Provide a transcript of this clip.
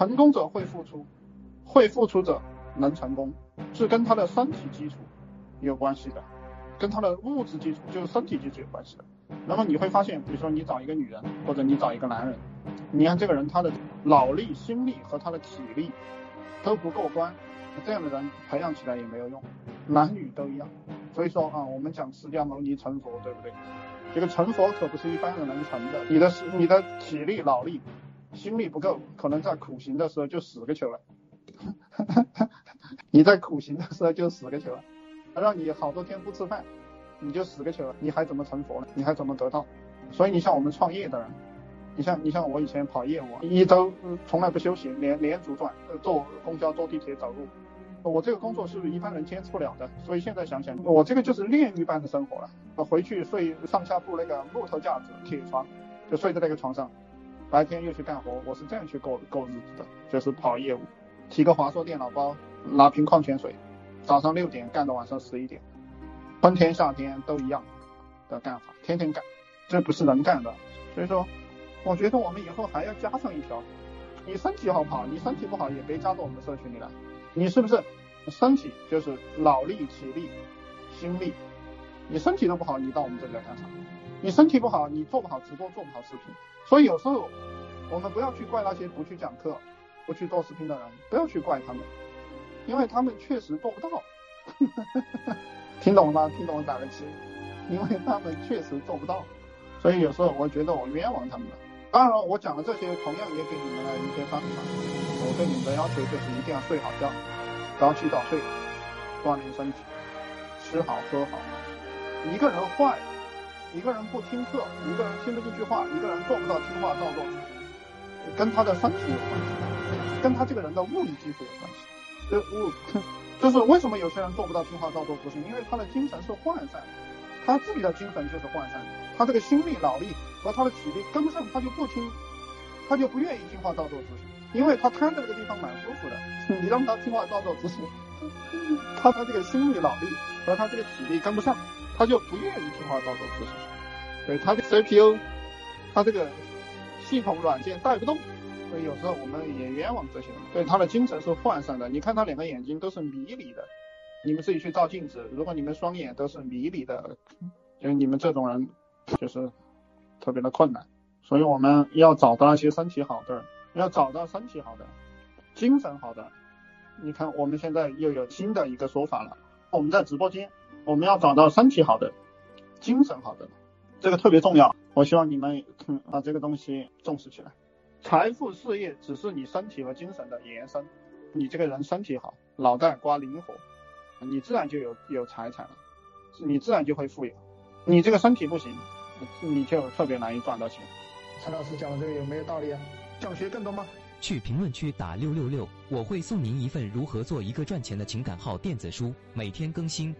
成功者会付出，会付出者能成功，是跟他的身体基础有关系的，跟他的物质基础就是身体基础有关系的。那么你会发现，比如说你找一个女人，或者你找一个男人，你看这个人他的脑力、心力和他的体力都不过关，这样的人培养起来也没有用，男女都一样。所以说啊，我们讲释迦牟尼成佛，对不对？这个成佛可不是一般人能成的，你的你的体力、脑力、心力不够，可能在苦行的时候就死个球了。你在苦行的时候就死个球了，让你好多天不吃饭，你就死个球了，你还怎么成佛呢？你还怎么得到？所以你像我们创业的人，你像你像我以前跑业务，一周从来不休息，连连轴转，坐公交、坐地铁、走路。我这个工作是一般人坚持不了的，所以现在想想，我这个就是炼狱般的生活了。我回去睡上下铺那个木头架子铁床，就睡在那个床上，白天又去干活，我是这样去过过日子的，就是跑业务，提个华硕电脑包，拿瓶矿泉水，早上六点干到晚上十一点，春天夏天都一样的干法，天天干，这不是人干的。所以说，我觉得我们以后还要加上一条，你身体好不好？你身体不好也别加到我们社群里来。你是不是身体就是脑力、体力、心力？你身体都不好，你到我们这里来干啥？你身体不好，你做不好直播，做不好视频。所以有时候我们不要去怪那些不去讲课、不去做视频的人，不要去怪他们，因为他们确实做不到。听懂了吗？听懂了打个七，因为他们确实做不到。所以有时候我觉得我冤枉他们了。当然，我讲的这些同样也给你们了一些方法。我对你们的要求就是一定要睡好觉，早起早睡，锻炼身体，吃好喝好。一个人坏，一个人不听课，一个人听不进去话，一个人做不到听话照做执行，跟他的身体有关系，跟他这个人的物理基础有关系。这物 就是为什么有些人做不到听话照做执行，因为他的精神是涣散，他自己的精神就是涣散，他这个心力脑力。和他的体力跟不上，他就不听，他就不愿意听话照做执行，因为他瘫在这个地方蛮舒服的。你让他听话照做执行，他他这个心力脑力和他这个体力跟不上，他就不愿意听话照做执行。对他的 CPU，他这个系统软件带不动，所以有时候我们也冤枉这些人。对他的精神是涣散的，你看他两个眼睛都是迷离的，你们自己去照镜子，如果你们双眼都是迷离的，就你们这种人就是。特别的困难，所以我们要找到那些身体好的，要找到身体好的，精神好的。你看，我们现在又有新的一个说法了。我们在直播间，我们要找到身体好的，精神好的，这个特别重要。我希望你们把这个东西重视起来。财富、事业只是你身体和精神的延伸。你这个人身体好，脑袋瓜灵活，你自然就有有财产了，你自然就会富有。你这个身体不行。你就特别难以赚到钱。陈老师讲的这个有没有道理啊？想学更多吗？去评论区打六六六，我会送您一份如何做一个赚钱的情感号电子书，每天更新。